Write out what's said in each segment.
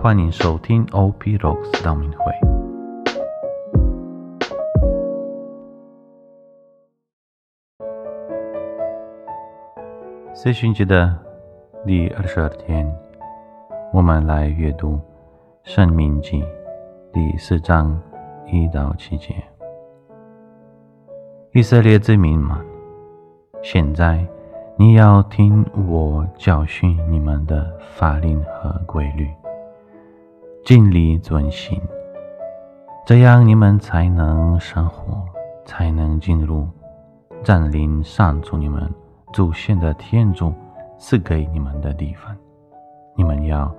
欢迎收听 OP Rocks 道明会。四旬节的第二十二天，我们来阅读《生命记》第四章一到七节。以色列子民们，现在。你要听我教训你们的法令和规律，尽力遵行，这样你们才能生活，才能进入占领上主你们祖先的天主赐给你们的地方。你们要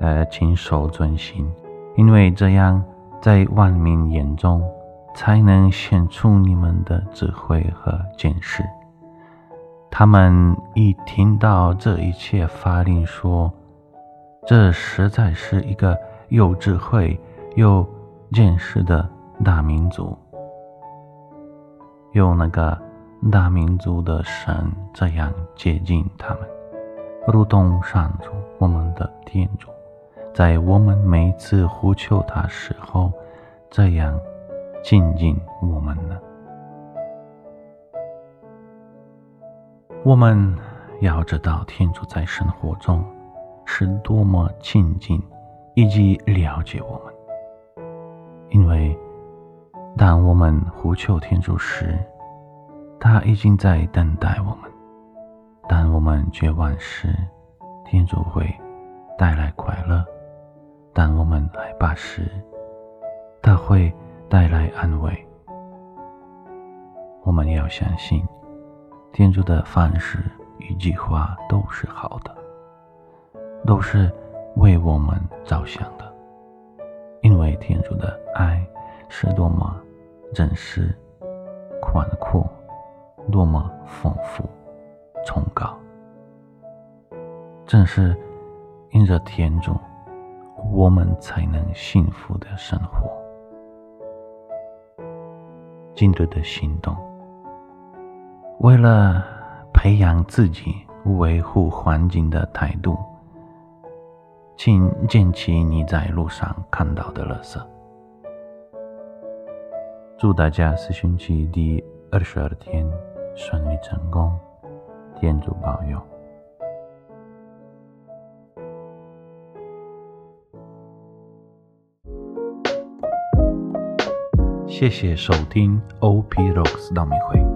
呃亲手遵行，因为这样在万民眼中才能显出你们的智慧和见识。他们一听到这一切法令，说：“这实在是一个有智慧、又见识的大民族。有那个大民族的神这样接近他们，如同上主我们的天主，在我们每次呼求他时候，这样亲近我们呢。”我们要知道，天主在生活中是多么亲近以及了解我们，因为当我们呼求天主时，他已经在等待我们；当我们绝望时，天主会带来快乐；当我们害怕时，他会带来安慰。我们要相信。天主的方式与计划都是好的，都是为我们着想的，因为天主的爱是多么真实、宽阔，多么丰富、崇高。正是因着天主，我们才能幸福的生活。今日的行动。为了培养自己维护环境的态度，请捡起你在路上看到的垃圾。祝大家四旬期第二十二天顺利成功，天主保佑。谢谢收听 OP Rocks 道明会。